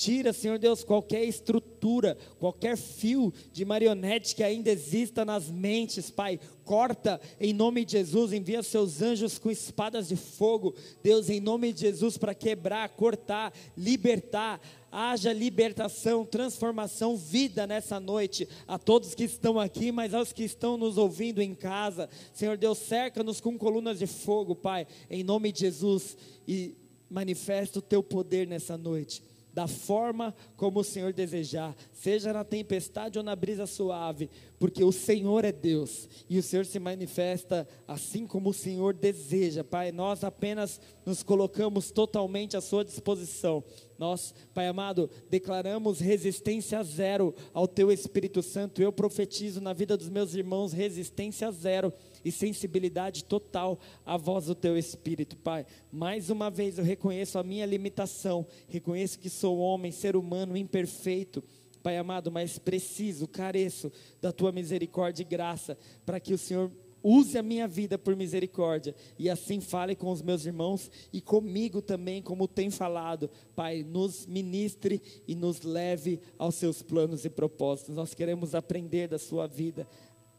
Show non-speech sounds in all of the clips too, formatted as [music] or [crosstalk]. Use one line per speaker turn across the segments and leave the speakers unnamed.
Tira, Senhor Deus, qualquer estrutura, qualquer fio de marionete que ainda exista nas mentes, Pai. Corta em nome de Jesus, envia seus anjos com espadas de fogo, Deus, em nome de Jesus, para quebrar, cortar, libertar. Haja libertação, transformação, vida nessa noite, a todos que estão aqui, mas aos que estão nos ouvindo em casa. Senhor Deus, cerca-nos com colunas de fogo, Pai, em nome de Jesus, e manifesta o teu poder nessa noite da forma como o Senhor desejar, seja na tempestade ou na brisa suave, porque o Senhor é Deus e o Senhor se manifesta assim como o Senhor deseja, Pai. Nós apenas nos colocamos totalmente à Sua disposição. Nós, Pai amado, declaramos resistência zero ao Teu Espírito Santo. Eu profetizo na vida dos meus irmãos resistência zero e sensibilidade total à voz do teu Espírito, Pai. Mais uma vez eu reconheço a minha limitação, reconheço que sou homem, ser humano, imperfeito. Pai amado, mas preciso, careço da tua misericórdia e graça, para que o Senhor use a minha vida por misericórdia e assim fale com os meus irmãos e comigo também, como tem falado. Pai, nos ministre e nos leve aos seus planos e propósitos. Nós queremos aprender da sua vida,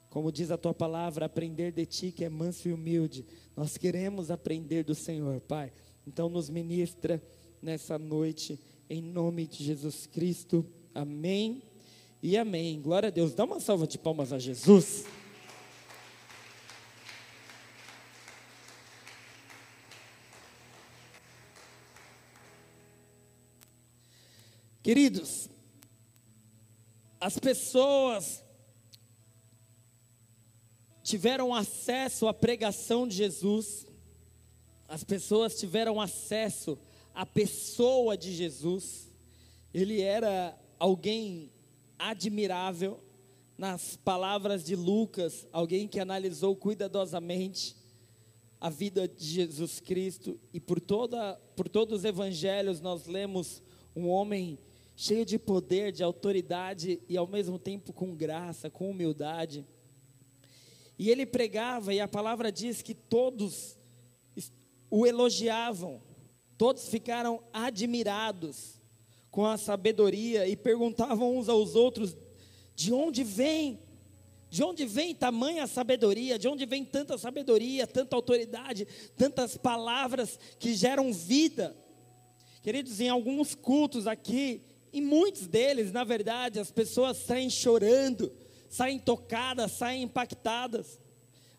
como diz a tua palavra, aprender de ti que é manso e humilde. Nós queremos aprender do Senhor, Pai. Então nos ministra nessa noite, em nome de Jesus Cristo. Amém e amém. Glória a Deus. Dá uma salva de palmas a Jesus. Queridos, as pessoas tiveram acesso à pregação de Jesus, as pessoas tiveram acesso à pessoa de Jesus. Ele era alguém admirável, nas palavras de Lucas, alguém que analisou cuidadosamente a vida de Jesus Cristo e por toda por todos os evangelhos nós lemos um homem cheio de poder, de autoridade e ao mesmo tempo com graça, com humildade. E ele pregava, e a palavra diz que todos o elogiavam, todos ficaram admirados com a sabedoria e perguntavam uns aos outros: de onde vem? De onde vem tamanha sabedoria? De onde vem tanta sabedoria, tanta autoridade, tantas palavras que geram vida? Queridos, em alguns cultos aqui, em muitos deles, na verdade, as pessoas saem chorando, saem tocadas, saem impactadas.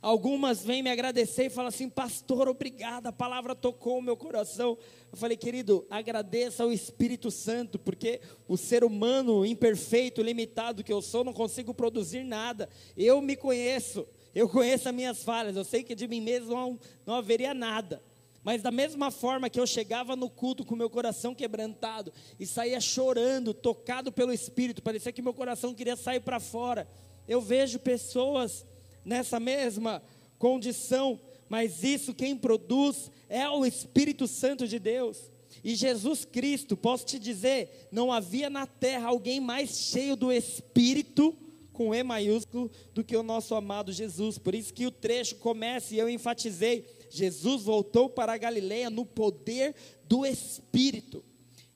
Algumas vêm me agradecer e falam assim, pastor, obrigado, a palavra tocou o meu coração. Eu falei, querido, agradeça ao Espírito Santo, porque o ser humano imperfeito, limitado que eu sou, não consigo produzir nada. Eu me conheço, eu conheço as minhas falhas, eu sei que de mim mesmo não, não haveria nada. Mas da mesma forma que eu chegava no culto com meu coração quebrantado e saía chorando, tocado pelo Espírito, parecia que meu coração queria sair para fora eu vejo pessoas nessa mesma condição, mas isso quem produz é o Espírito Santo de Deus. E Jesus Cristo, posso te dizer, não havia na terra alguém mais cheio do Espírito, com E maiúsculo, do que o nosso amado Jesus. Por isso que o trecho começa e eu enfatizei: Jesus voltou para a Galileia no poder do Espírito.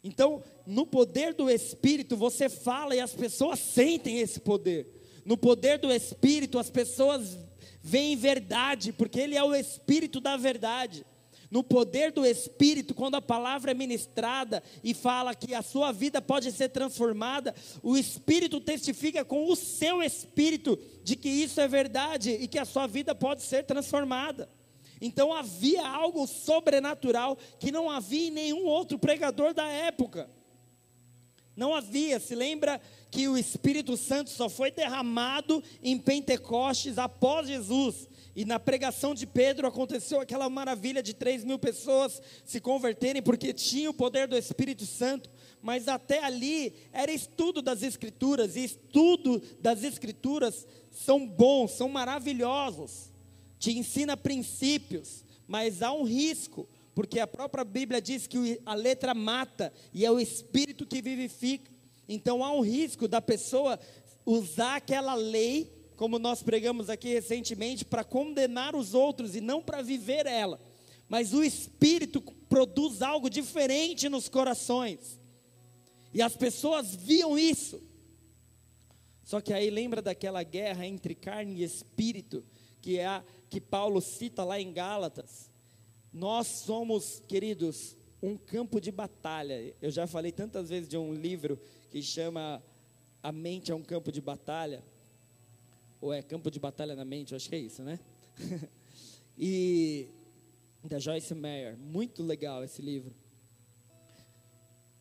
Então, no poder do Espírito, você fala e as pessoas sentem esse poder. No poder do Espírito, as pessoas veem verdade, porque Ele é o Espírito da verdade. No poder do Espírito, quando a palavra é ministrada e fala que a sua vida pode ser transformada, o Espírito testifica com o seu Espírito de que isso é verdade e que a sua vida pode ser transformada. Então havia algo sobrenatural que não havia em nenhum outro pregador da época. Não havia, se lembra que o Espírito Santo só foi derramado em Pentecostes após Jesus. E na pregação de Pedro aconteceu aquela maravilha de 3 mil pessoas se converterem porque tinha o poder do Espírito Santo. Mas até ali era estudo das Escrituras, e estudo das Escrituras são bons, são maravilhosos, te ensina princípios, mas há um risco, porque a própria Bíblia diz que a letra mata e é o Espírito que vivifica. Então há um risco da pessoa usar aquela lei, como nós pregamos aqui recentemente, para condenar os outros e não para viver ela. Mas o Espírito produz algo diferente nos corações. E as pessoas viam isso. Só que aí lembra daquela guerra entre carne e espírito, que é a que Paulo cita lá em Gálatas. Nós somos, queridos, um campo de batalha. Eu já falei tantas vezes de um livro que chama A Mente é um Campo de Batalha. Ou é Campo de Batalha na Mente, eu acho que é isso, né? [laughs] e da Joyce Meyer, muito legal esse livro.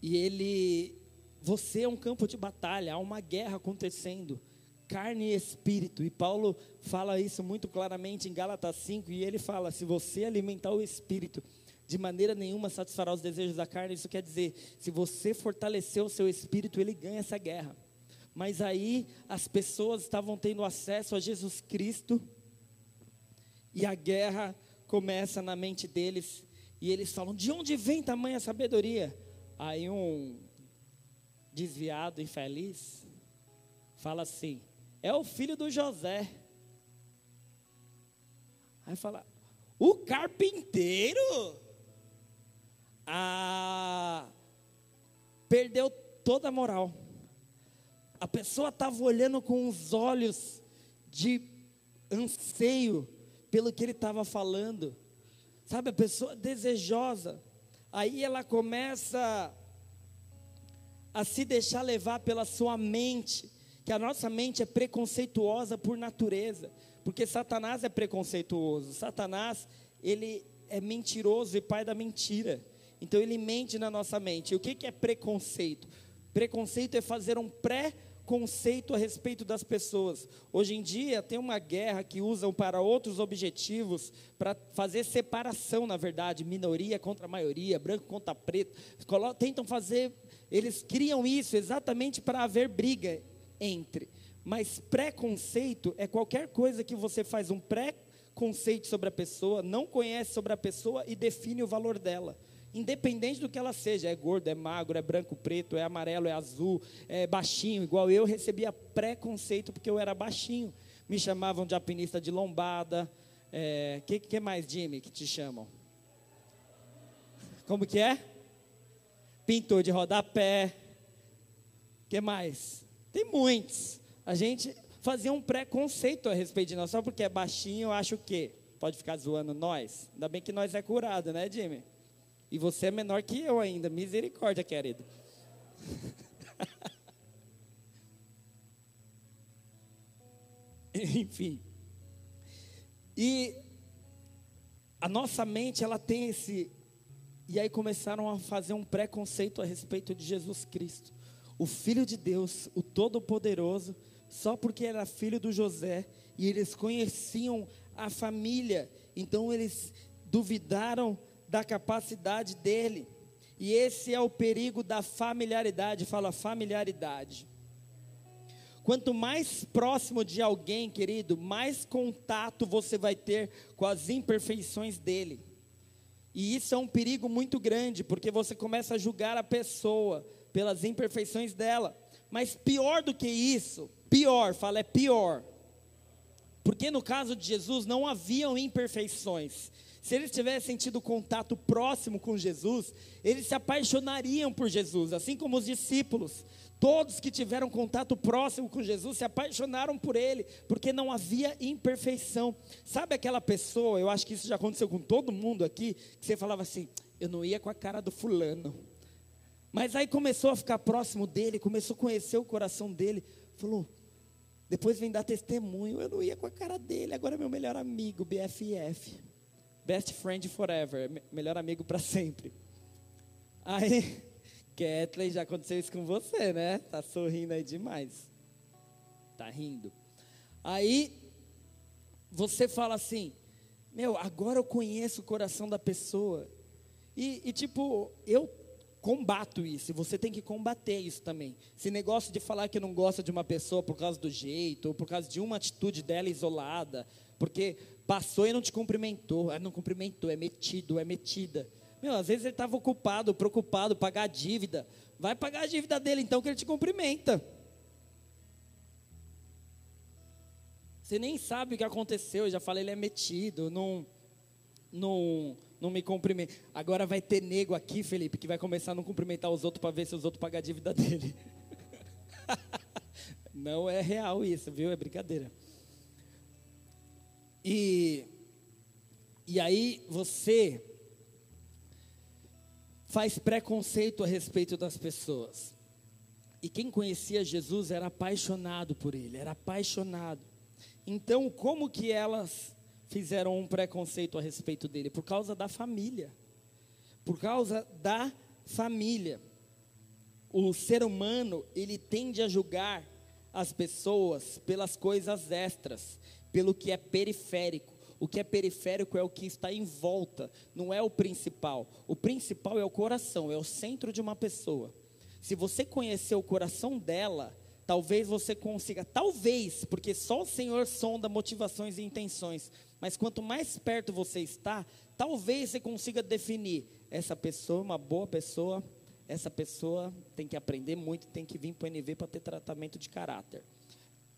E ele, você é um campo de batalha, há uma guerra acontecendo, carne e espírito. E Paulo fala isso muito claramente em Gálatas 5, e ele fala: se você alimentar o espírito, de maneira nenhuma satisfará os desejos da carne. Isso quer dizer, se você fortalecer o seu espírito, ele ganha essa guerra. Mas aí as pessoas estavam tendo acesso a Jesus Cristo, e a guerra começa na mente deles, e eles falam: de onde vem tamanha sabedoria? Aí um desviado, infeliz, fala assim: é o filho do José. Aí fala: o carpinteiro? Ah, perdeu toda a moral. A pessoa estava olhando com os olhos de anseio pelo que ele estava falando. Sabe, a pessoa desejosa. Aí ela começa a se deixar levar pela sua mente, que a nossa mente é preconceituosa por natureza, porque Satanás é preconceituoso. Satanás, ele é mentiroso e pai da mentira. Então ele mente na nossa mente. E o que, que é preconceito? Preconceito é fazer um pré-conceito a respeito das pessoas. Hoje em dia tem uma guerra que usam para outros objetivos, para fazer separação, na verdade, minoria contra maioria, branco contra preto. Tentam fazer, eles criam isso exatamente para haver briga entre. Mas preconceito é qualquer coisa que você faz um pré-conceito sobre a pessoa, não conhece sobre a pessoa e define o valor dela independente do que ela seja, é gordo, é magro, é branco, preto, é amarelo, é azul, é baixinho, igual eu recebia preconceito porque eu era baixinho. Me chamavam de alpinista de lombada. O é, que, que mais, Jimmy, que te chamam? Como que é? Pintor de rodapé. que mais? Tem muitos. A gente fazia um preconceito a respeito de nós, só porque é baixinho, eu acho que pode ficar zoando nós. Ainda bem que nós é curado, né, Jimmy? E você é menor que eu ainda. Misericórdia, querido. [laughs] Enfim. E a nossa mente, ela tem esse. E aí começaram a fazer um preconceito a respeito de Jesus Cristo, o Filho de Deus, o Todo-Poderoso, só porque era filho do José, e eles conheciam a família, então eles duvidaram da capacidade dele. E esse é o perigo da familiaridade, fala familiaridade. Quanto mais próximo de alguém, querido, mais contato você vai ter com as imperfeições dele. E isso é um perigo muito grande, porque você começa a julgar a pessoa pelas imperfeições dela. Mas pior do que isso, pior, fala é pior. Porque no caso de Jesus não haviam imperfeições, se eles tivessem tido contato próximo com Jesus, eles se apaixonariam por Jesus, assim como os discípulos. Todos que tiveram contato próximo com Jesus se apaixonaram por ele, porque não havia imperfeição. Sabe aquela pessoa, eu acho que isso já aconteceu com todo mundo aqui, que você falava assim: eu não ia com a cara do fulano. Mas aí começou a ficar próximo dele, começou a conhecer o coração dele, falou, depois vem dar testemunho, eu não ia com a cara dele, agora é meu melhor amigo, BFF. Best friend forever, melhor amigo para sempre. Aí, Kathleen, já aconteceu isso com você, né? Tá sorrindo aí demais. Tá rindo. Aí, você fala assim, meu, agora eu conheço o coração da pessoa. E, e tipo, eu combato isso, você tem que combater isso também. Esse negócio de falar que não gosta de uma pessoa por causa do jeito, ou por causa de uma atitude dela isolada, porque passou e não te cumprimentou, ah, não cumprimentou, é metido, é metida. Meu, às vezes ele estava ocupado, preocupado, pagar a dívida. Vai pagar a dívida dele então que ele te cumprimenta. Você nem sabe o que aconteceu, eu já falei, ele é metido, não, não não me cumprimenta. Agora vai ter nego aqui, Felipe, que vai começar a não cumprimentar os outros para ver se os outros pagam a dívida dele. [laughs] não é real isso, viu? É brincadeira. E, e aí você faz preconceito a respeito das pessoas. E quem conhecia Jesus era apaixonado por ele, era apaixonado. Então, como que elas fizeram um preconceito a respeito dele? Por causa da família. Por causa da família. O ser humano, ele tende a julgar as pessoas pelas coisas extras, pelo que é periférico. O que é periférico é o que está em volta, não é o principal. O principal é o coração, é o centro de uma pessoa. Se você conhecer o coração dela, talvez você consiga, talvez, porque só o Senhor sonda motivações e intenções, mas quanto mais perto você está, talvez você consiga definir essa pessoa é uma boa pessoa, essa pessoa tem que aprender muito, tem que vir para o NV para ter tratamento de caráter.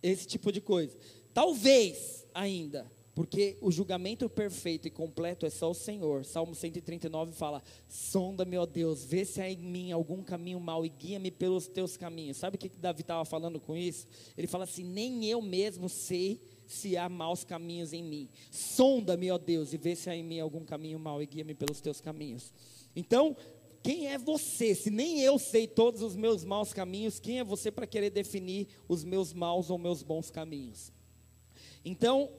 Esse tipo de coisa. Talvez ainda porque o julgamento perfeito e completo é só o Senhor. Salmo 139 fala: Sonda-me, ó Deus, vê se há em mim algum caminho mau e guia-me pelos teus caminhos. Sabe o que Davi estava falando com isso? Ele fala assim: Nem eu mesmo sei se há maus caminhos em mim. Sonda-me, ó Deus, e vê se há em mim algum caminho mau e guia-me pelos teus caminhos. Então, quem é você? Se nem eu sei todos os meus maus caminhos, quem é você para querer definir os meus maus ou meus bons caminhos? Então,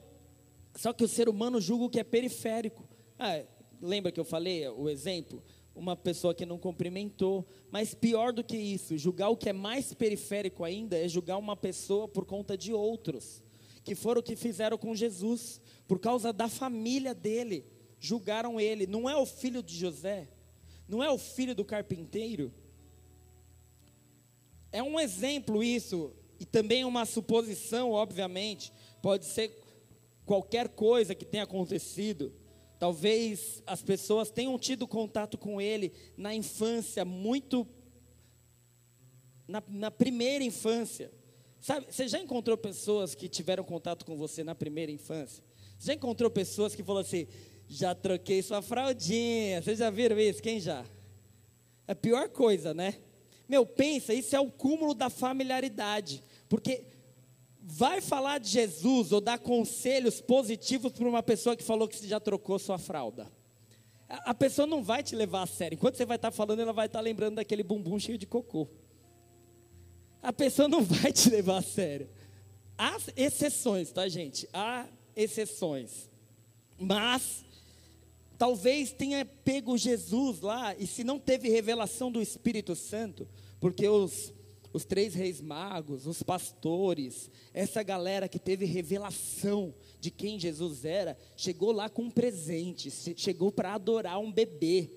só que o ser humano julga o que é periférico. Ah, lembra que eu falei o exemplo? Uma pessoa que não cumprimentou. Mas pior do que isso, julgar o que é mais periférico ainda é julgar uma pessoa por conta de outros. Que foram o que fizeram com Jesus. Por causa da família dele. Julgaram ele. Não é o filho de José. Não é o filho do carpinteiro. É um exemplo isso. E também uma suposição, obviamente. Pode ser qualquer coisa que tenha acontecido. Talvez as pessoas tenham tido contato com ele na infância, muito. Na, na, primeira infância. Sabe, você já encontrou pessoas que tiveram contato com você na primeira infância? Você já encontrou pessoas que falaram assim: já troquei sua fraldinha? Vocês já viram isso? Quem já? É a pior coisa, né? Meu, pensa, isso é o cúmulo da familiaridade. Porque vai falar de Jesus ou dar conselhos positivos para uma pessoa que falou que já trocou sua fralda. A pessoa não vai te levar a sério. Enquanto você vai estar falando, ela vai estar lembrando daquele bumbum cheio de cocô. A pessoa não [laughs] vai te levar a sério. Há exceções, tá, gente? Há exceções. Mas talvez tenha pego Jesus lá e se não teve revelação do Espírito Santo, porque os os três reis magos, os pastores, essa galera que teve revelação de quem Jesus era, chegou lá com um presente, chegou para adorar um bebê.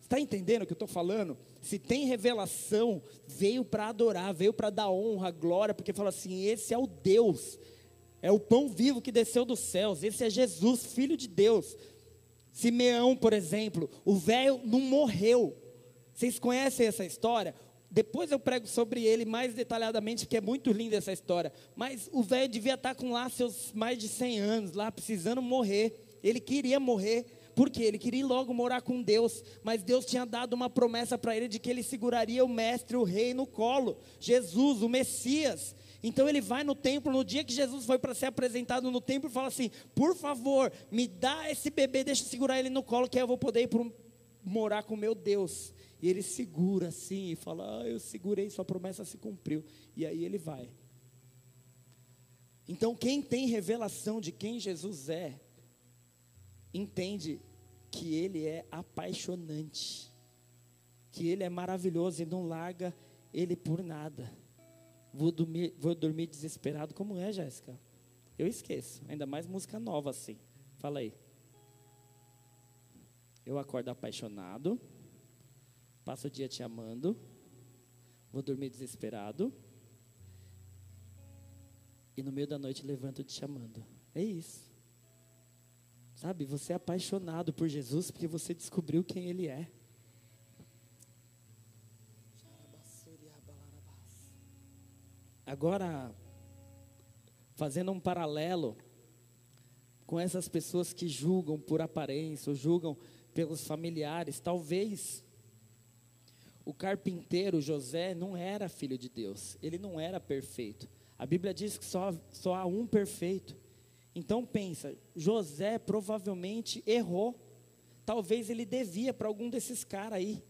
Está entendendo o que eu estou falando? Se tem revelação, veio para adorar, veio para dar honra, glória, porque fala assim: esse é o Deus, é o pão vivo que desceu dos céus, esse é Jesus, filho de Deus. Simeão, por exemplo, o velho não morreu. Vocês conhecem essa história? Depois eu prego sobre ele mais detalhadamente, porque é muito linda essa história. Mas o velho devia estar com lá seus mais de 100 anos, lá precisando morrer. Ele queria morrer, porque ele queria logo morar com Deus. Mas Deus tinha dado uma promessa para ele de que ele seguraria o mestre, o rei no colo. Jesus, o Messias. Então ele vai no templo, no dia que Jesus foi para ser apresentado no templo, fala assim: Por favor, me dá esse bebê, deixa eu segurar ele no colo, que eu vou poder ir pro, morar com meu Deus. E ele segura assim e fala: ah, Eu segurei, sua promessa se cumpriu. E aí ele vai. Então, quem tem revelação de quem Jesus é, entende que ele é apaixonante, que ele é maravilhoso e não larga ele por nada. Vou dormir, vou dormir desesperado, como é, Jéssica? Eu esqueço, ainda mais música nova assim. Fala aí. Eu acordo apaixonado passo o dia te amando, vou dormir desesperado, e no meio da noite levanto te chamando. É isso. Sabe, você é apaixonado por Jesus porque você descobriu quem Ele é. Agora, fazendo um paralelo com essas pessoas que julgam por aparência, ou julgam pelos familiares. Talvez o carpinteiro José não era filho de Deus, ele não era perfeito. A Bíblia diz que só, só há um perfeito. Então pensa, José provavelmente errou. Talvez ele devia para algum desses caras aí.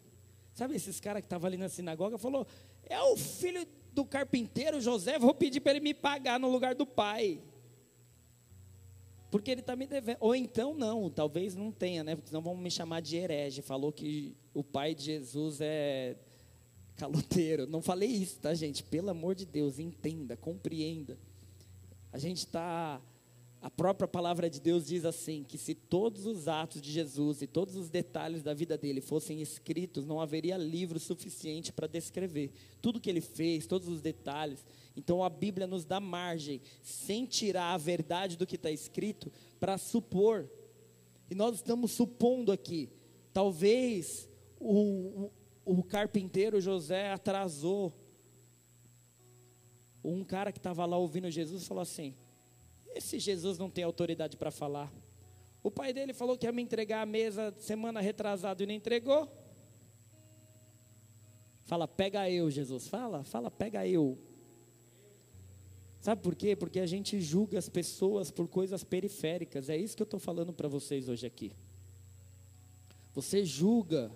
Sabe esses caras que estavam ali na sinagoga? Falou: é o filho do carpinteiro José, vou pedir para ele me pagar no lugar do pai. Porque ele está me devendo. Ou então não, talvez não tenha, né? Porque senão vão me chamar de herege. Falou que o pai de Jesus é caloteiro. Não falei isso, tá, gente? Pelo amor de Deus, entenda, compreenda. A gente está. A própria palavra de Deus diz assim: que se todos os atos de Jesus e todos os detalhes da vida dele fossem escritos, não haveria livro suficiente para descrever tudo que ele fez, todos os detalhes. Então a Bíblia nos dá margem, sem tirar a verdade do que está escrito, para supor. E nós estamos supondo aqui, talvez o, o, o carpinteiro José atrasou. Um cara que estava lá ouvindo Jesus falou assim: Esse Jesus não tem autoridade para falar. O pai dele falou que ia me entregar a mesa semana retrasada e não entregou. Fala, pega eu, Jesus. Fala, fala, pega eu. Sabe por quê? Porque a gente julga as pessoas por coisas periféricas. É isso que eu estou falando para vocês hoje aqui. Você julga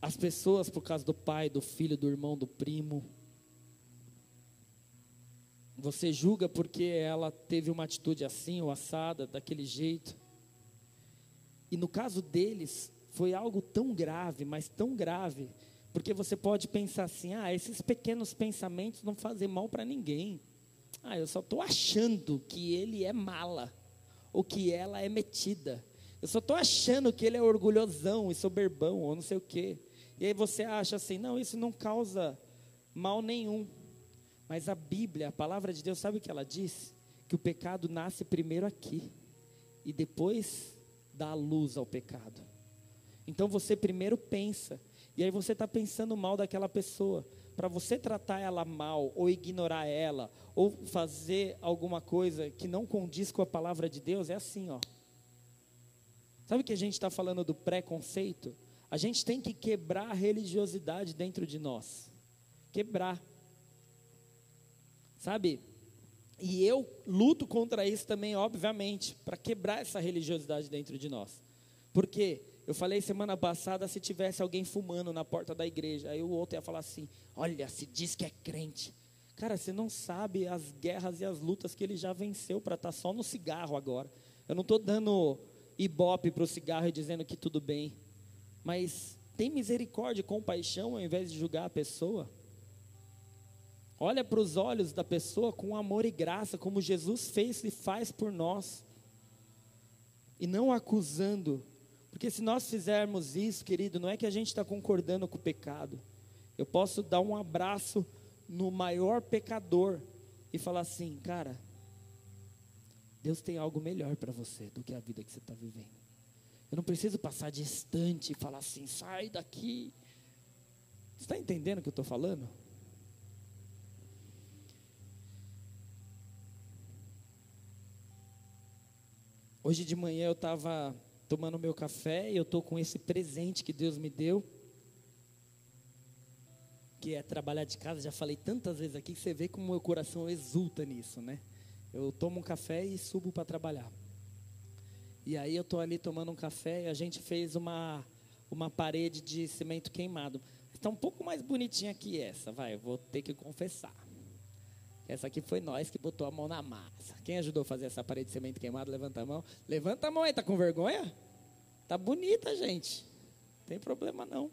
as pessoas por causa do pai, do filho, do irmão, do primo. Você julga porque ela teve uma atitude assim ou assada, daquele jeito. E no caso deles, foi algo tão grave, mas tão grave, porque você pode pensar assim: ah, esses pequenos pensamentos não fazem mal para ninguém. Ah, eu só estou achando que ele é mala, ou que ela é metida. Eu só estou achando que ele é orgulhosão e soberbão, ou não sei o quê. E aí você acha assim: não, isso não causa mal nenhum. Mas a Bíblia, a palavra de Deus, sabe o que ela diz? Que o pecado nasce primeiro aqui, e depois dá luz ao pecado. Então você primeiro pensa, e aí você está pensando mal daquela pessoa. Para você tratar ela mal, ou ignorar ela, ou fazer alguma coisa que não condiz com a palavra de Deus, é assim, ó. Sabe que a gente está falando do preconceito? A gente tem que quebrar a religiosidade dentro de nós. Quebrar. Sabe? E eu luto contra isso também, obviamente, para quebrar essa religiosidade dentro de nós. Porque eu falei semana passada se tivesse alguém fumando na porta da igreja, aí o outro ia falar assim: "Olha, se diz que é crente". Cara, você não sabe as guerras e as lutas que ele já venceu para estar tá só no cigarro agora. Eu não estou dando ibope para o cigarro e dizendo que tudo bem, mas tem misericórdia e compaixão ao invés de julgar a pessoa. Olha para os olhos da pessoa com amor e graça, como Jesus fez e faz por nós, e não acusando porque se nós fizermos isso, querido, não é que a gente está concordando com o pecado. Eu posso dar um abraço no maior pecador e falar assim, cara, Deus tem algo melhor para você do que a vida que você está vivendo. Eu não preciso passar distante e falar assim, sai daqui. Você está entendendo o que eu estou falando? Hoje de manhã eu estava tomando meu café e eu estou com esse presente que Deus me deu, que é trabalhar de casa. Já falei tantas vezes aqui que você vê como meu coração exulta nisso, né? Eu tomo um café e subo para trabalhar. E aí eu estou ali tomando um café e a gente fez uma, uma parede de cimento queimado. Está um pouco mais bonitinha que essa, vai, vou ter que confessar. Essa aqui foi nós que botou a mão na massa. Quem ajudou a fazer essa parede de cimento queimado? Levanta a mão. Levanta a mão aí, tá com vergonha? Tá bonita, gente. Não tem problema não.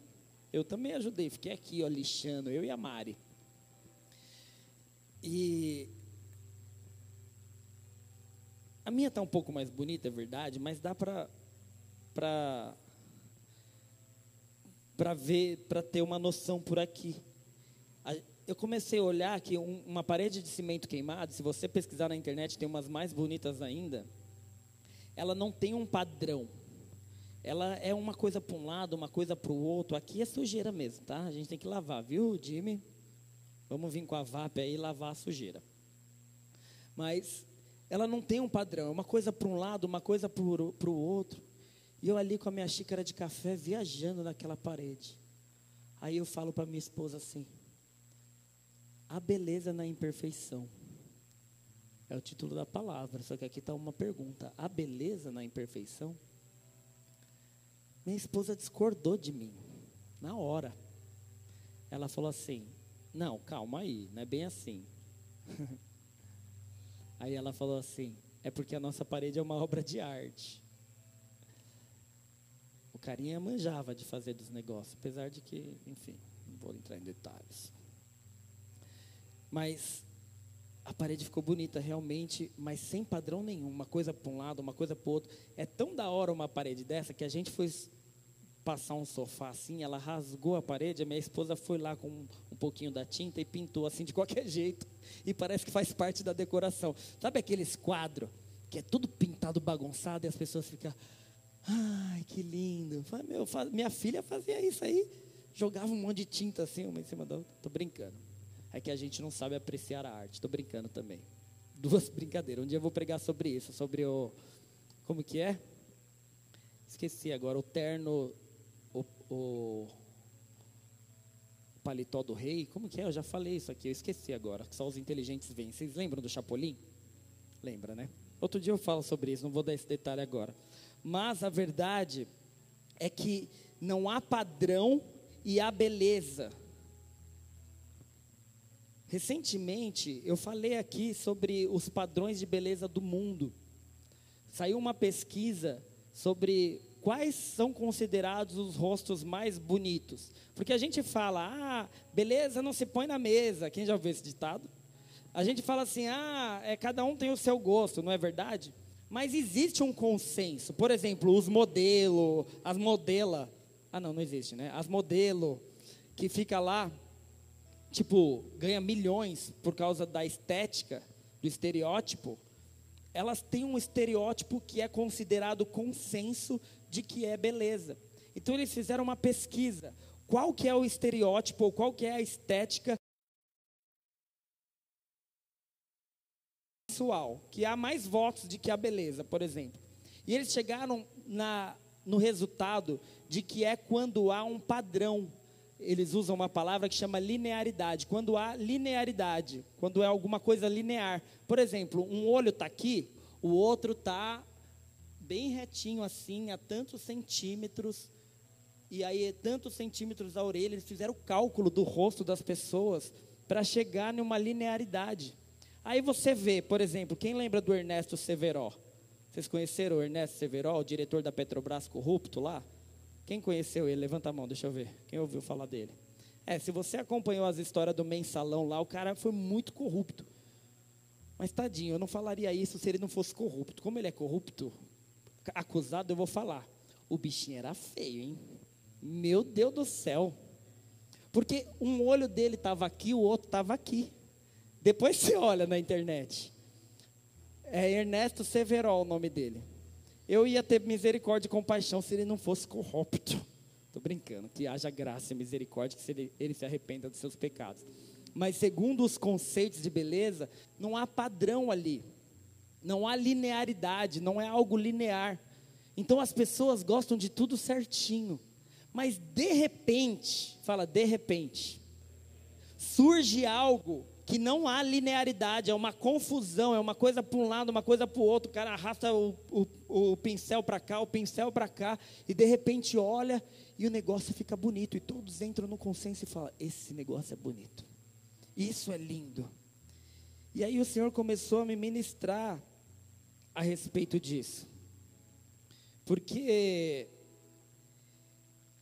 Eu também ajudei, fiquei aqui, ó, lixando, eu e a Mari. E a minha tá um pouco mais bonita, é verdade, mas dá para para para ver, para ter uma noção por aqui eu comecei a olhar que um, uma parede de cimento queimado, se você pesquisar na internet, tem umas mais bonitas ainda. Ela não tem um padrão. Ela é uma coisa para um lado, uma coisa para o outro. Aqui é sujeira mesmo, tá? A gente tem que lavar, viu, Jimmy? Vamos vir com a VAP aí e lavar a sujeira. Mas ela não tem um padrão, é uma coisa para um lado, uma coisa para o outro. E eu ali com a minha xícara de café viajando naquela parede. Aí eu falo para minha esposa assim: A beleza na imperfeição. É o título da palavra, só que aqui está uma pergunta: A beleza na imperfeição? Minha esposa discordou de mim, na hora. Ela falou assim: Não, calma aí, não é bem assim. [laughs] aí ela falou assim: É porque a nossa parede é uma obra de arte carinha manjava de fazer dos negócios, apesar de que, enfim, não vou entrar em detalhes. Mas a parede ficou bonita realmente, mas sem padrão nenhum, uma coisa para um lado, uma coisa para o outro. É tão da hora uma parede dessa que a gente foi passar um sofá assim, ela rasgou a parede, a minha esposa foi lá com um, pouquinho da tinta e pintou assim de qualquer [laughs] jeito. E parece que faz parte da decoração. Sabe aqueles quadros que é tudo pintado bagunçado e as pessoas ficam Ai, que lindo. Meu, minha filha fazia isso aí. Jogava um monte de tinta assim, uma em cima da outra. Tô brincando. É que a gente não sabe apreciar a arte. Tô brincando também. Duas [laughs] brincadeiras. Um dia eu vou pregar sobre isso, sobre o. Como que é? Esqueci agora. O terno. O, o paletó do rei. Como que é? Eu já falei isso aqui. Eu esqueci agora. Só os inteligentes veem. Vocês lembram do Chapolin? Lembra, né? Outro dia eu falo sobre isso. Não vou dar esse detalhe agora. Mas a verdade é que não há padrão e há beleza. Recentemente, eu falei aqui sobre os padrões de beleza do mundo. Saiu uma pesquisa sobre quais são considerados os rostos mais bonitos. Porque a gente fala, ah, beleza não se põe na mesa. Quem já ouviu esse ditado? A gente fala assim, ah, é, cada um tem o seu gosto, não é verdade? Mas existe um consenso. Por exemplo, os modelos, as modela. Ah, não, não existe, né? As modelo que fica lá, tipo, ganha milhões por causa da estética, do estereótipo. Elas têm um estereótipo que é considerado consenso de que é beleza. Então eles fizeram uma pesquisa. Qual que é o estereótipo ou qual que é a estética sexual, que há mais votos de que a beleza, por exemplo. E eles chegaram na, no resultado de que é quando há um padrão. Eles usam uma palavra que chama linearidade. Quando há linearidade, quando é alguma coisa linear. Por exemplo, um olho está aqui, o outro está bem retinho assim, a tantos centímetros. E aí, tantos centímetros da orelha, eles fizeram o cálculo do rosto das pessoas para chegar numa linearidade. Aí você vê, por exemplo, quem lembra do Ernesto Severo? Vocês conheceram o Ernesto Severo, o diretor da Petrobras corrupto lá? Quem conheceu ele? Levanta a mão, deixa eu ver. Quem ouviu falar dele? É, se você acompanhou as histórias do mensalão lá, o cara foi muito corrupto. Mas tadinho, eu não falaria isso se ele não fosse corrupto. Como ele é corrupto, acusado, eu vou falar. O bichinho era feio, hein? Meu Deus do céu. Porque um olho dele estava aqui, o outro estava aqui. Depois você olha na internet. É Ernesto Severo o nome dele. Eu ia ter misericórdia e compaixão se ele não fosse corrupto. Estou brincando, que haja graça e misericórdia, que ele, se arrependa dos seus pecados. Mas segundo os conceitos de beleza, não há padrão ali. Não há linearidade, não é algo linear. Então as pessoas gostam de tudo certinho. Mas de repente, fala de repente, surge algo que não há linearidade, é uma confusão, é uma coisa para um lado, uma coisa para o outro. O cara arrasta o, o, o pincel para cá, o pincel para cá, e de repente olha e o negócio fica bonito. E todos entram no consenso e falam: Esse negócio é bonito, isso é lindo. E aí o Senhor começou a me ministrar a respeito disso, porque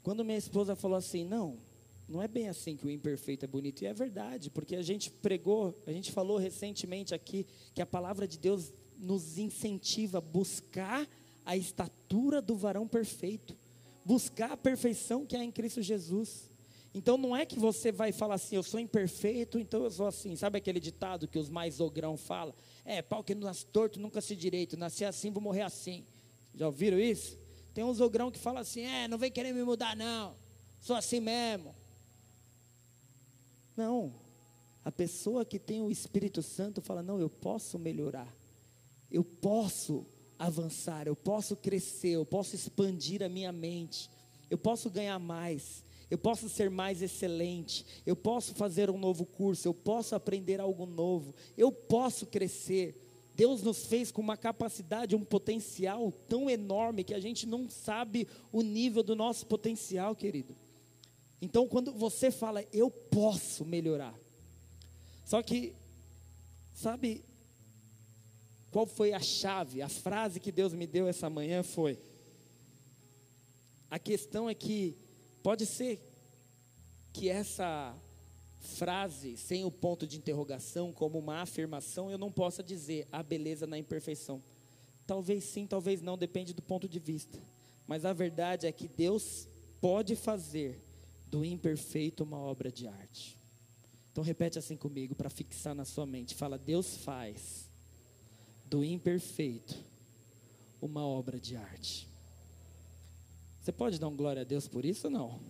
quando minha esposa falou assim: Não não é bem assim que o imperfeito é bonito. E é verdade, porque a gente pregou, a gente falou recentemente aqui que a palavra de Deus nos incentiva a buscar a estatura do varão perfeito, buscar a perfeição que há em Cristo Jesus. Então não é que você vai falar assim, eu sou imperfeito, então eu sou assim. Sabe aquele ditado que os mais ogrão falam? É, pau que nasce torto, nunca se direito, nasci assim, vou morrer assim. Já ouviram isso? Tem uns ogrão que falam assim, é, não vem querer me mudar não, sou assim mesmo. Não. A pessoa que tem o Espírito Santo fala: não, eu posso melhorar. Eu posso avançar, eu posso crescer, eu posso expandir a minha mente, eu posso ganhar mais, eu posso ser mais excelente, eu posso fazer um novo curso, eu posso aprender algo novo, eu posso crescer. Deus nos fez com uma capacidade, um potencial tão enorme que a gente não sabe o nível do nosso potencial, querido. Então, quando você fala, eu posso melhorar. Só que, sabe, qual foi a chave? A frase que Deus me deu essa manhã foi: a questão é que pode ser que essa frase, sem o ponto de interrogação, como uma afirmação, eu não possa dizer a beleza na imperfeição. Talvez sim, talvez não, depende do ponto de vista. Mas a verdade é que Deus pode fazer do imperfeito uma obra de arte. Então repete assim comigo para fixar na sua mente. Fala: Deus faz do imperfeito uma obra de arte. Você pode dar um glória a Deus por isso ou não?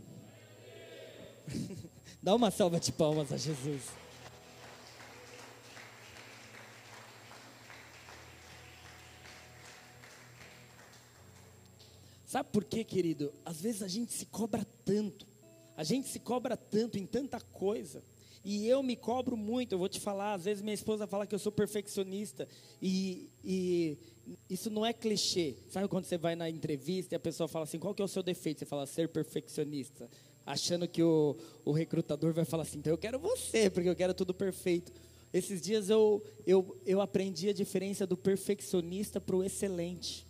[laughs] Dá uma salva de palmas a Jesus. Sabe por quê, querido? Às vezes a gente se cobra tanto, a gente se cobra tanto em tanta coisa, e eu me cobro muito, eu vou te falar, às vezes minha esposa fala que eu sou perfeccionista, e, e isso não é clichê. Sabe quando você vai na entrevista e a pessoa fala assim, qual que é o seu defeito? Você fala, ser perfeccionista achando que o, o recrutador vai falar assim, então eu quero você, porque eu quero tudo perfeito. Esses dias eu, eu, eu aprendi a diferença do perfeccionista para o excelente.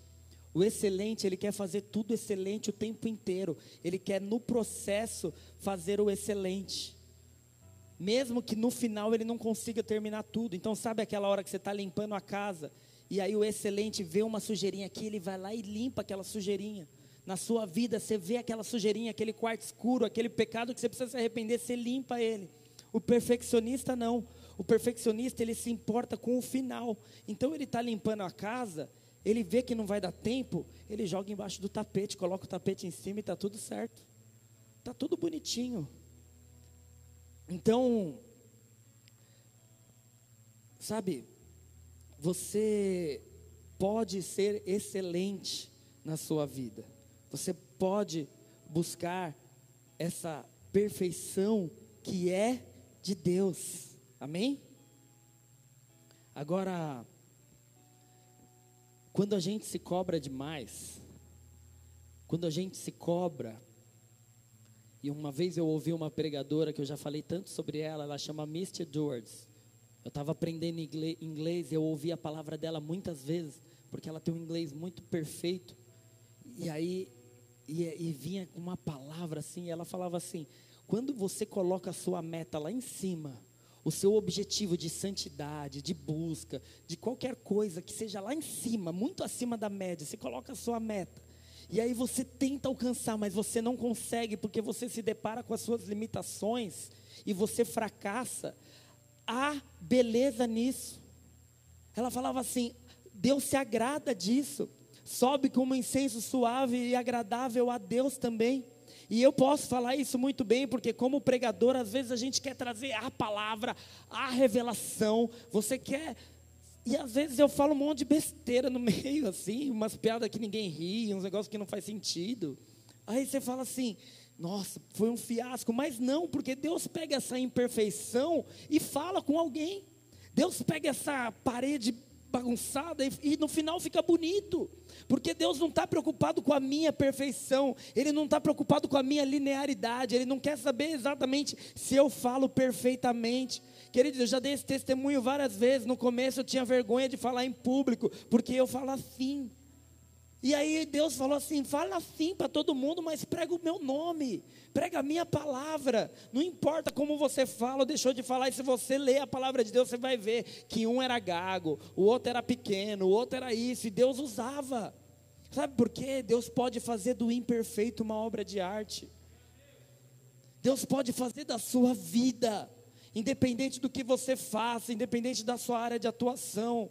O excelente, ele quer fazer tudo excelente o tempo inteiro. Ele quer, no processo, fazer o excelente. Mesmo que no final ele não consiga terminar tudo. Então, sabe aquela hora que você está limpando a casa, e aí o excelente vê uma sujeirinha aqui, ele vai lá e limpa aquela sujeirinha na sua vida, você vê aquela sujeirinha, aquele quarto escuro, aquele pecado que você precisa se arrepender, você limpa ele. O perfeccionista não. O perfeccionista ele se importa com o final. Então ele está limpando a casa, ele vê que não vai dar tempo, ele joga embaixo do tapete, coloca o tapete em cima e está tudo certo. Está tudo bonitinho. Então, sabe, você pode ser excelente na sua vida. Você pode buscar essa perfeição que é de Deus. Amém? Agora, quando a gente se cobra demais, quando a gente se cobra, e uma vez eu ouvi uma pregadora que eu já falei tanto sobre ela, ela chama Misty Edwards. Eu estava aprendendo inglês e eu ouvi a palavra dela muitas vezes, porque ela tem um inglês muito perfeito. E aí e, e vinha uma palavra assim, ela falava assim: quando você coloca a sua meta lá em cima, o seu objetivo de santidade, de busca, de qualquer coisa que seja lá em cima, muito acima da média, você coloca a sua meta. E aí você tenta alcançar, mas você não consegue porque você se depara com as suas limitações e você fracassa. Há beleza nisso. Ela falava assim: Deus se agrada disso sobe como incenso suave e agradável a Deus também. E eu posso falar isso muito bem, porque como pregador, às vezes a gente quer trazer a palavra, a revelação, você quer. E às vezes eu falo um monte de besteira no [laughs] meio, assim, umas piadas que ninguém ri, uns negócios que não faz sentido. Aí você fala assim, nossa, foi um fiasco, mas não, porque Deus pega essa imperfeição e fala com alguém. Deus pega essa parede bagunçada e, no final fica bonito. Porque Deus não está preocupado com a minha perfeição, Ele não está preocupado com a minha linearidade, Ele não quer saber exatamente se eu falo perfeitamente. Queridos, eu já dei esse testemunho várias vezes. No começo eu tinha vergonha de falar em público, porque eu falo assim. E aí Deus falou assim: fala assim para todo mundo, mas prega o meu nome, prega a minha palavra. Não importa como você fala ou deixou de falar, e se você ler a palavra de Deus, você vai ver que um era gago, o outro era pequeno, o outro era isso, e Deus usava. Sabe por quê? Deus pode fazer do imperfeito uma obra de arte. Deus pode fazer da sua vida, independente do que você faça, independente da sua área de atuação.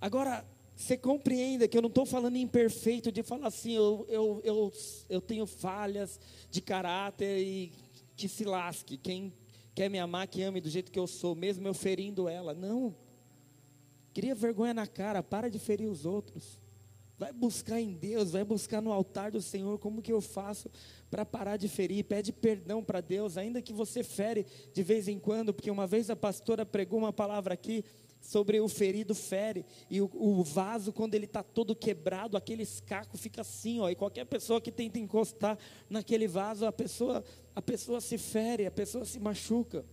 Agora, você compreenda que eu não estou falando imperfeito de falar assim, eu, eu, eu, eu tenho falhas de caráter e que se lasque. Quem quer me amar, que ame do jeito que eu sou, mesmo eu ferindo ela. Não. Cria vergonha na cara, para de ferir os outros. Vai buscar em Deus, vai buscar no altar do Senhor como que eu faço para parar de ferir. Pede perdão para Deus, ainda que você fere de vez em quando, porque uma vez a pastora pregou uma palavra aqui sobre o ferido fere e o, o vaso quando ele está todo quebrado, aquele escaco fica assim, ó, e qualquer pessoa que tenta encostar naquele vaso, a pessoa a pessoa se fere, a pessoa se machuca.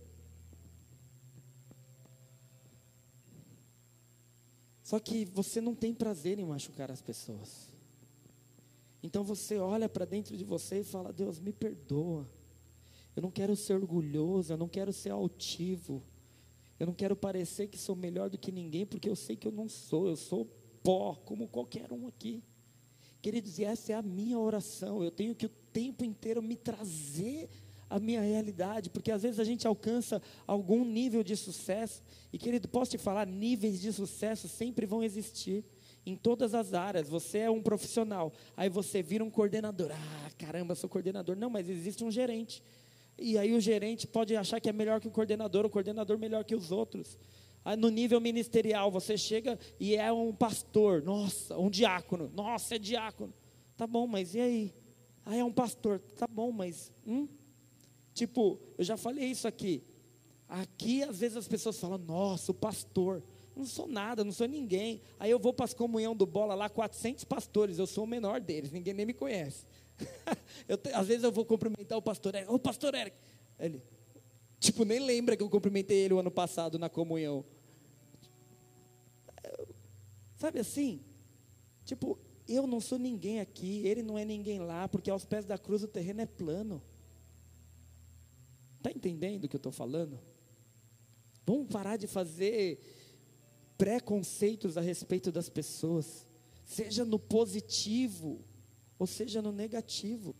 Só que você não tem prazer em machucar as pessoas. Então você olha para dentro de você e fala: Deus, me perdoa. Eu não quero ser orgulhoso, eu não quero ser altivo. Eu não quero parecer que sou melhor do que ninguém, porque eu sei que eu não sou. Eu sou pó, como qualquer um aqui. Queridos, e essa é a minha oração. Eu tenho que o tempo inteiro me trazer a minha realidade, porque às vezes a gente alcança algum nível de sucesso, e querido, posso te falar, níveis de sucesso sempre vão existir, em todas as áreas, você é um profissional, aí você vira um coordenador, ah, caramba, sou coordenador, não, mas existe um gerente, e aí o gerente pode achar que é melhor que o coordenador, o coordenador melhor que os outros, no nível ministerial, você chega e é um pastor, nossa, um diácono, nossa, é diácono, tá bom, mas e aí? Ah, é um pastor, tá bom, mas, hum? Tipo, eu já falei isso aqui. Aqui, às vezes, as pessoas falam, nossa, o pastor. Não sou nada, não sou ninguém. Aí eu vou para as comunhão do bola lá, 400 pastores, eu sou o menor deles, ninguém nem me conhece. [laughs] eu, às vezes eu vou cumprimentar o pastor Eric. Ô, pastor Eric. Ele, tipo, nem lembra que eu cumprimentei ele o ano passado na comunhão. Sabe assim? Tipo, eu não sou ninguém aqui, ele não é ninguém lá, porque aos pés da cruz o terreno é plano. Está entendendo o que eu estou falando? Vamos parar de fazer preconceitos a respeito das pessoas, seja no positivo ou seja no negativo.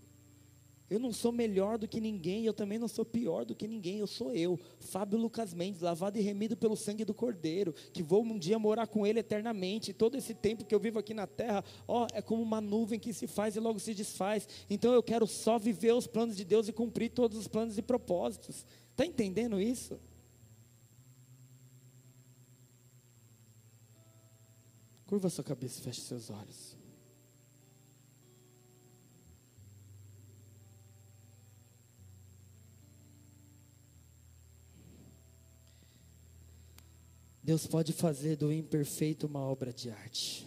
Eu não sou melhor do que ninguém, eu também não sou pior do que ninguém, eu sou eu, Fábio Lucas Mendes, lavado e remido pelo sangue do Cordeiro, que vou um dia morar com Ele eternamente. Todo esse tempo que eu vivo aqui na terra, ó, é como uma nuvem que se faz e logo se desfaz. Então eu quero só viver os planos de Deus e cumprir todos os planos e propósitos. Está entendendo isso? Curva sua cabeça e feche seus olhos. Deus pode fazer do imperfeito uma obra de arte.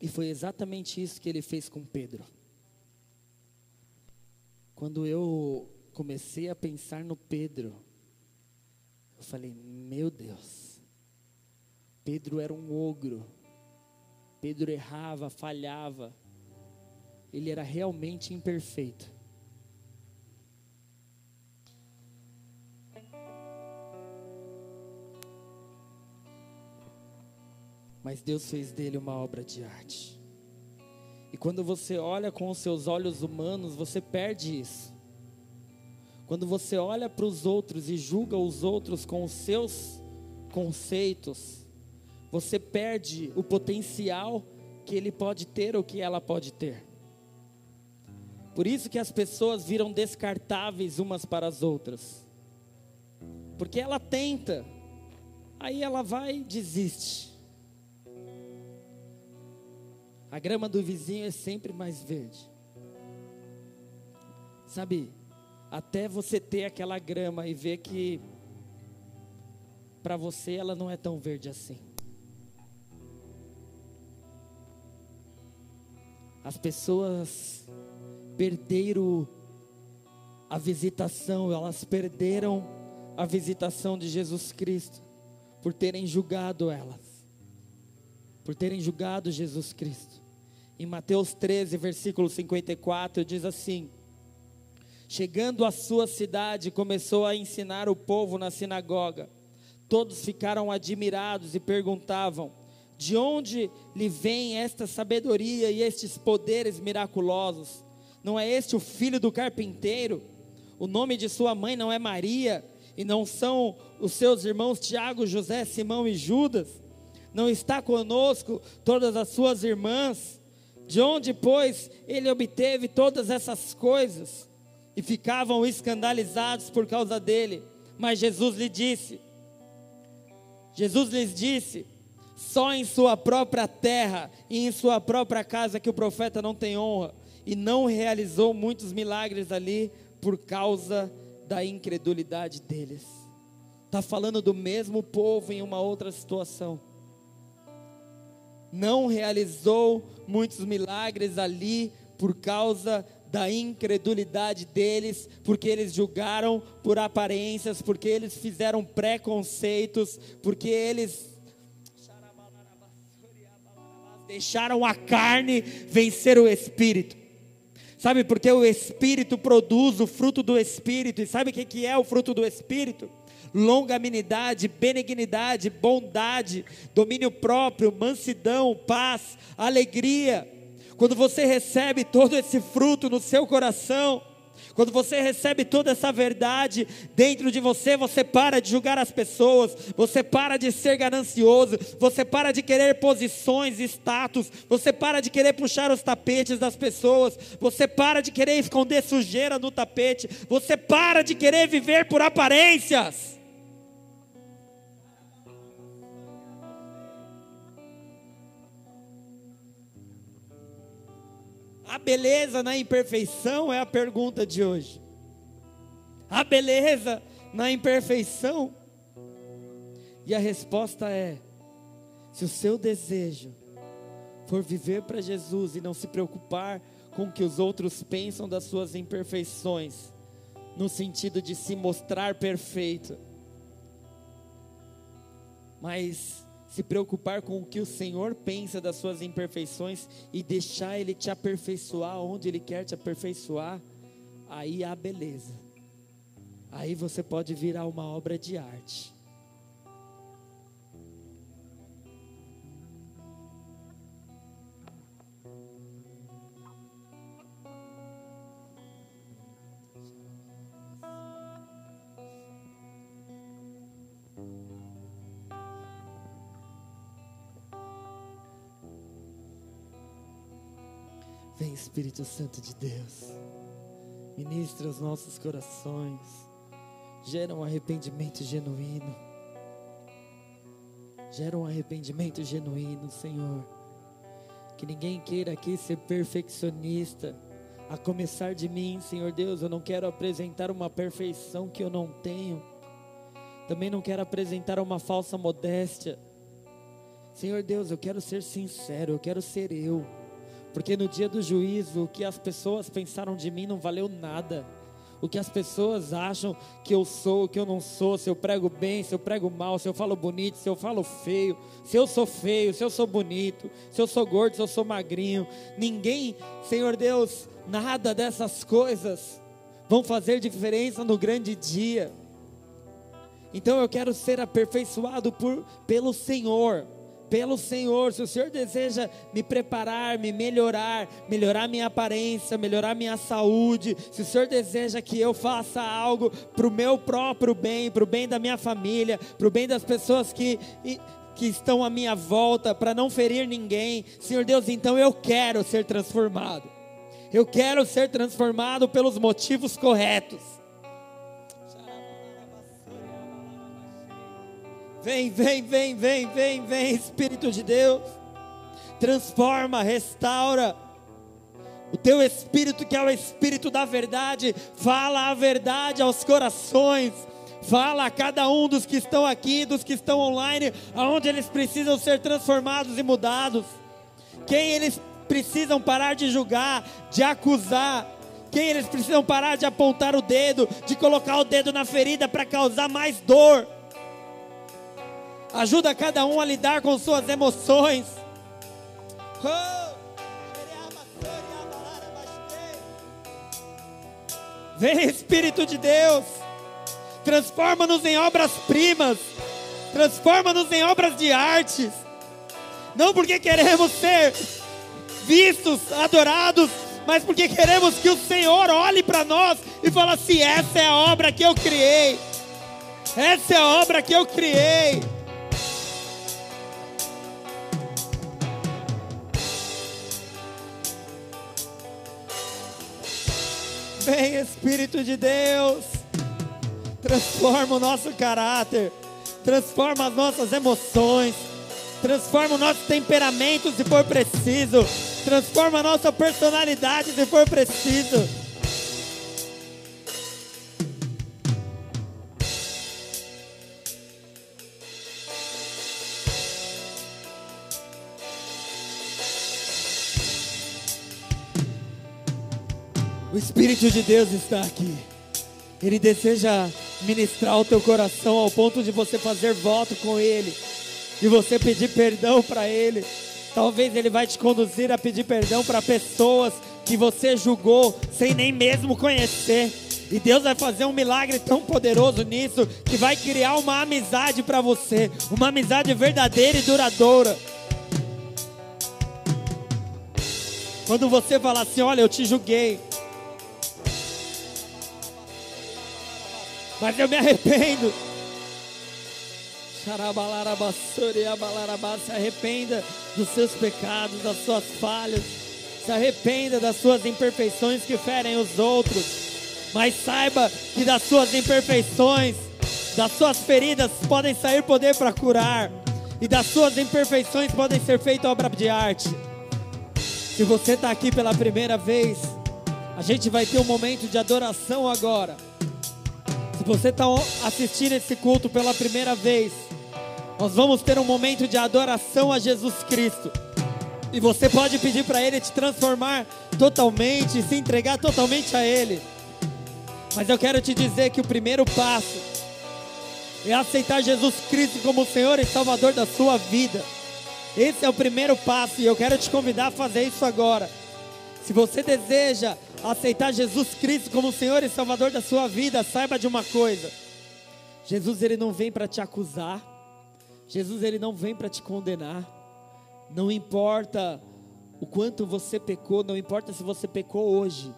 E foi exatamente isso que ele fez com Pedro. Quando eu comecei a pensar no Pedro, eu falei: Meu Deus, Pedro era um ogro. Pedro errava, falhava. Ele era realmente imperfeito. Mas Deus fez dele uma obra de arte. E quando você olha com os seus olhos humanos, você perde isso. Quando você olha para os outros e julga os outros com os seus conceitos, você perde o potencial que ele pode ter ou que ela pode ter. Por isso que as pessoas viram descartáveis umas para as outras. Porque ela tenta, aí ela vai e desiste. A grama do vizinho é sempre mais verde. Sabe, até você ter aquela grama e ver que para você ela não é tão verde assim. As pessoas perderam a visitação, elas perderam a visitação de Jesus Cristo por terem julgado elas, por terem julgado Jesus Cristo. Em Mateus 13, versículo 54, diz assim: Chegando à sua cidade, começou a ensinar o povo na sinagoga. Todos ficaram admirados e perguntavam: De onde lhe vem esta sabedoria e estes poderes miraculosos? Não é este o filho do carpinteiro? O nome de sua mãe não é Maria? E não são os seus irmãos Tiago, José, Simão e Judas? Não está conosco todas as suas irmãs? de onde, pois, ele obteve todas essas coisas? E ficavam escandalizados por causa dele. Mas Jesus lhe disse: Jesus lhes disse: só em sua própria terra e em sua própria casa que o profeta não tem honra, e não realizou muitos milagres ali por causa da incredulidade deles. Está falando do mesmo povo em uma outra situação. Não realizou muitos milagres ali por causa da incredulidade deles, porque eles julgaram por aparências, porque eles fizeram preconceitos, porque eles deixaram a carne vencer o espírito. Sabe, porque o espírito produz o fruto do espírito, e sabe o que é o fruto do espírito? Longanimidade, benignidade, bondade, domínio próprio, mansidão, paz, alegria. Quando você recebe todo esse fruto no seu coração, quando você recebe toda essa verdade dentro de você, você para de julgar as pessoas, você para de ser ganancioso, você para de querer posições, status, você para de querer puxar os tapetes das pessoas, você para de querer esconder sujeira no tapete, você para de querer viver por aparências. A beleza na imperfeição é a pergunta de hoje. A beleza na imperfeição? E a resposta é: se o seu desejo for viver para Jesus e não se preocupar com o que os outros pensam das suas imperfeições, no sentido de se mostrar perfeito, mas se preocupar com o que o Senhor pensa das suas imperfeições e deixar Ele te aperfeiçoar onde Ele quer te aperfeiçoar, aí há beleza. Aí você pode virar uma obra de arte. Vem Espírito Santo de Deus, ministra os nossos corações, gera um arrependimento genuíno, gera um arrependimento genuíno, Senhor. Que ninguém queira aqui ser perfeccionista, a começar de mim, Senhor Deus, eu não quero apresentar uma perfeição que eu não tenho, também não quero apresentar uma falsa modéstia. Senhor Deus, eu quero ser sincero, eu quero ser eu. Porque no dia do juízo, o que as pessoas pensaram de mim não valeu nada. O que as pessoas acham que eu sou, que eu não sou, se eu prego bem, se eu prego mal, se eu falo bonito, se eu falo feio, se eu sou feio, se eu sou bonito, se eu sou gordo, se eu sou magrinho. Ninguém, Senhor Deus, nada dessas coisas vão fazer diferença no grande dia. Então eu quero ser aperfeiçoado por, pelo Senhor pelo Senhor. Se o Senhor deseja me preparar, me melhorar, melhorar minha aparência, melhorar minha saúde, se o Senhor deseja que eu faça algo para o meu próprio bem, para o bem da minha família, para o bem das pessoas que que estão à minha volta, para não ferir ninguém. Senhor Deus, então eu quero ser transformado. Eu quero ser transformado pelos motivos corretos. Vem, vem, vem, vem, vem, vem, Espírito de Deus. Transforma, restaura. O teu espírito, que é o espírito da verdade, fala a verdade aos corações. Fala a cada um dos que estão aqui, dos que estão online, aonde eles precisam ser transformados e mudados. Quem eles precisam parar de julgar, de acusar, quem eles precisam parar de apontar o dedo, de colocar o dedo na ferida para causar mais dor. Ajuda cada um a lidar com suas emoções. Vem Espírito de Deus, transforma-nos em obras-primas, transforma-nos em obras de artes, não porque queremos ser vistos, adorados, mas porque queremos que o Senhor olhe para nós e fale assim: essa é a obra que eu criei, essa é a obra que eu criei. Vem Espírito de Deus, transforma o nosso caráter, transforma as nossas emoções, transforma o nosso temperamento se for preciso, transforma a nossa personalidade se for preciso. Espírito de Deus está aqui. Ele deseja ministrar o teu coração ao ponto de você fazer voto com Ele e você pedir perdão para Ele. Talvez Ele vai te conduzir a pedir perdão para pessoas que você julgou sem nem mesmo conhecer. E Deus vai fazer um milagre tão poderoso nisso que vai criar uma amizade para você, uma amizade verdadeira e duradoura. Quando você fala assim, olha, eu te julguei, mas eu me arrependo. Se arrependa dos seus pecados, das suas falhas. Se arrependa das suas imperfeições que ferem os outros. Mas saiba que das suas imperfeições, das suas feridas podem sair poder para curar. E das suas imperfeições podem ser feitas obra de arte. Se você está aqui pela primeira vez, a gente vai ter um momento de adoração agora. Você está assistindo esse culto pela primeira vez, nós vamos ter um momento de adoração a Jesus Cristo. E você pode pedir para Ele te transformar totalmente, se entregar totalmente a Ele. Mas eu quero te dizer que o primeiro passo é aceitar Jesus Cristo como Senhor e Salvador da sua vida. Esse é o primeiro passo e eu quero te convidar a fazer isso agora. Se você deseja aceitar Jesus Cristo como Senhor e Salvador da sua vida, saiba de uma coisa: Jesus ele não vem para te acusar, Jesus ele não vem para te condenar. Não importa o quanto você pecou, não importa se você pecou hoje.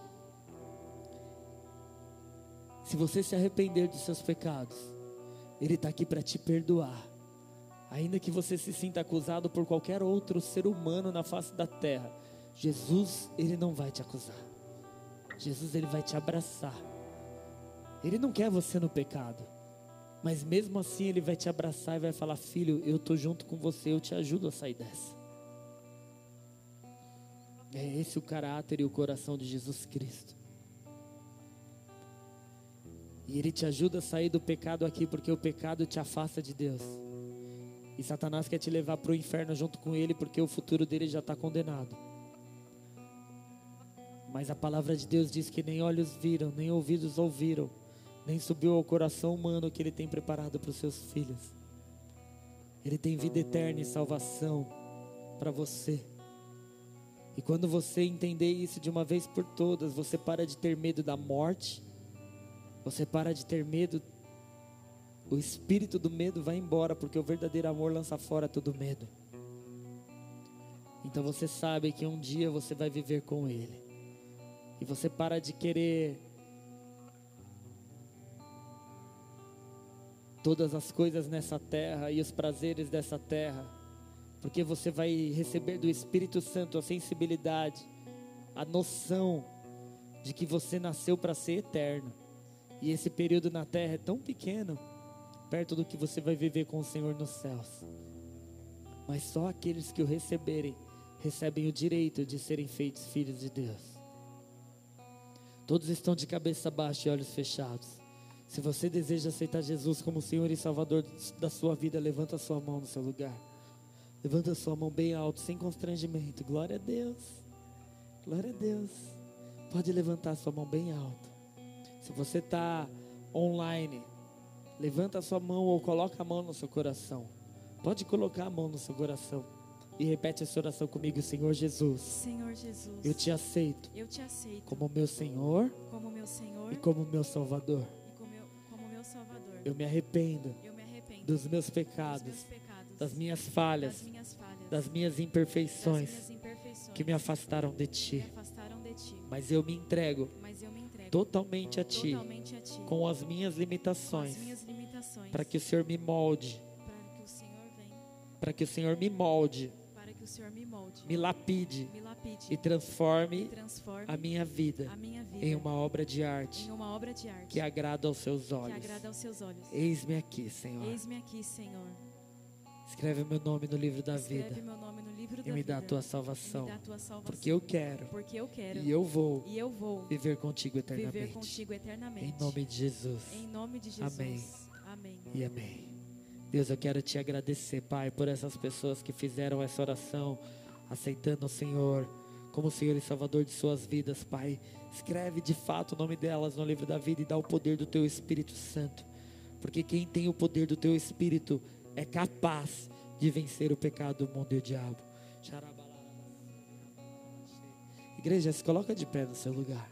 Se você se arrepender dos seus pecados, Ele está aqui para te perdoar. Ainda que você se sinta acusado por qualquer outro ser humano na face da terra, Jesus, Ele não vai te acusar. Jesus, Ele vai te abraçar. Ele não quer você no pecado. Mas mesmo assim, Ele vai te abraçar e vai falar: Filho, eu estou junto com você, eu te ajudo a sair dessa. É esse o caráter e o coração de Jesus Cristo. E Ele te ajuda a sair do pecado aqui, porque o pecado te afasta de Deus. E Satanás quer te levar para o inferno junto com Ele, porque o futuro dele já está condenado. Mas a palavra de Deus diz que nem olhos viram, nem ouvidos ouviram, nem subiu ao coração humano que Ele tem preparado para os seus filhos. Ele tem vida eterna e salvação para você. E quando você entender isso de uma vez por todas, você para de ter medo da morte, você para de ter medo, o espírito do medo vai embora, porque o verdadeiro amor lança fora todo medo. Então você sabe que um dia você vai viver com Ele. E você para de querer todas as coisas nessa terra e os prazeres dessa terra, porque você vai receber do Espírito Santo a sensibilidade, a noção de que você nasceu para ser eterno. E esse período na terra é tão pequeno, perto do que você vai viver com o Senhor nos céus. Mas só aqueles que o receberem recebem o direito de serem feitos filhos de Deus. Todos estão de cabeça baixa e olhos fechados. Se você deseja aceitar Jesus como Senhor e Salvador da sua vida, levanta a sua mão no seu lugar. Levanta a sua mão bem alto, sem constrangimento. Glória a Deus. Glória a Deus. Pode levantar a sua mão bem alto. Se você está online, levanta a sua mão ou coloca a mão no seu coração. Pode colocar a mão no seu coração. E repete essa oração comigo, Senhor Jesus.
Senhor Jesus.
Eu te aceito.
Eu te aceito.
Como meu Senhor.
Como meu Senhor.
E como meu Salvador.
E como meu, como meu Salvador.
Eu me arrependo.
Eu me arrependo.
Dos meus pecados.
Dos meus pecados
das minhas falhas.
Das minhas falhas.
Das minhas imperfeições.
Das minhas imperfeições.
Que me afastaram de ti.
Me afastaram de ti.
Mas eu me entrego.
Mas eu me entrego.
Totalmente a ti.
Totalmente a ti.
Com as minhas limitações.
Com as minhas limitações.
Para que o Senhor me molde.
Para que o Senhor
me molde
Que o Senhor me molde,
me lapide
me lapide
e transforme
e transforme
a minha vida
a minha vida
em uma obra de arte
obra de arte
que agrada aos seus olhos.
olhos.
Eis-me aqui, Senhor.
Eis-me aqui, Senhor.
Escreve meu nome no livro da
Escreve
vida
meu nome no livro
e
da
me dá a
vida. E me dá a tua salvação.
porque eu quero
Porque eu quero.
e eu vou
E eu vou
viver contigo
viver
eternamente.
contigo eternamente.
Em nome de Jesus.
Em nome de Jesus.
Amém.
Amém.
E amém. Deus, eu quero te agradecer, Pai, por essas pessoas que fizeram essa oração, aceitando o Senhor como Senhor e Salvador de suas vidas, Pai. Escreve de fato o nome delas no livro da vida e dá o poder do teu Espírito Santo. Porque quem tem o poder do teu Espírito é capaz de vencer o pecado, o mundo e o diabo. Igreja, se coloca de pé no seu lugar.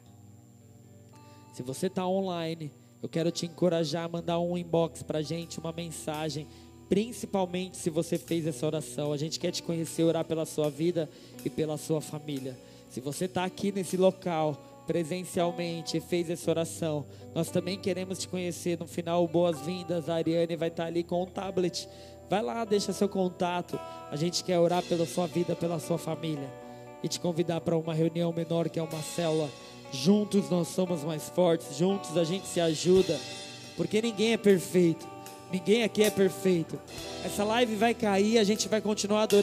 Se você está online, eu quero te encorajar a mandar um inbox para gente, uma mensagem. Principalmente se você fez essa oração. A gente quer te conhecer, orar pela sua vida e pela sua família. Se você está aqui nesse local, presencialmente, e fez essa oração, nós também queremos te conhecer. No final, boas-vindas. A Ariane vai estar ali com um tablet. Vai lá, deixa seu contato. A gente quer orar pela sua vida, pela sua família. E te convidar para uma reunião menor, que é uma célula. Juntos nós somos mais fortes, juntos a gente se ajuda, porque ninguém é perfeito, ninguém aqui é perfeito. Essa live vai cair, a gente vai continuar adorando.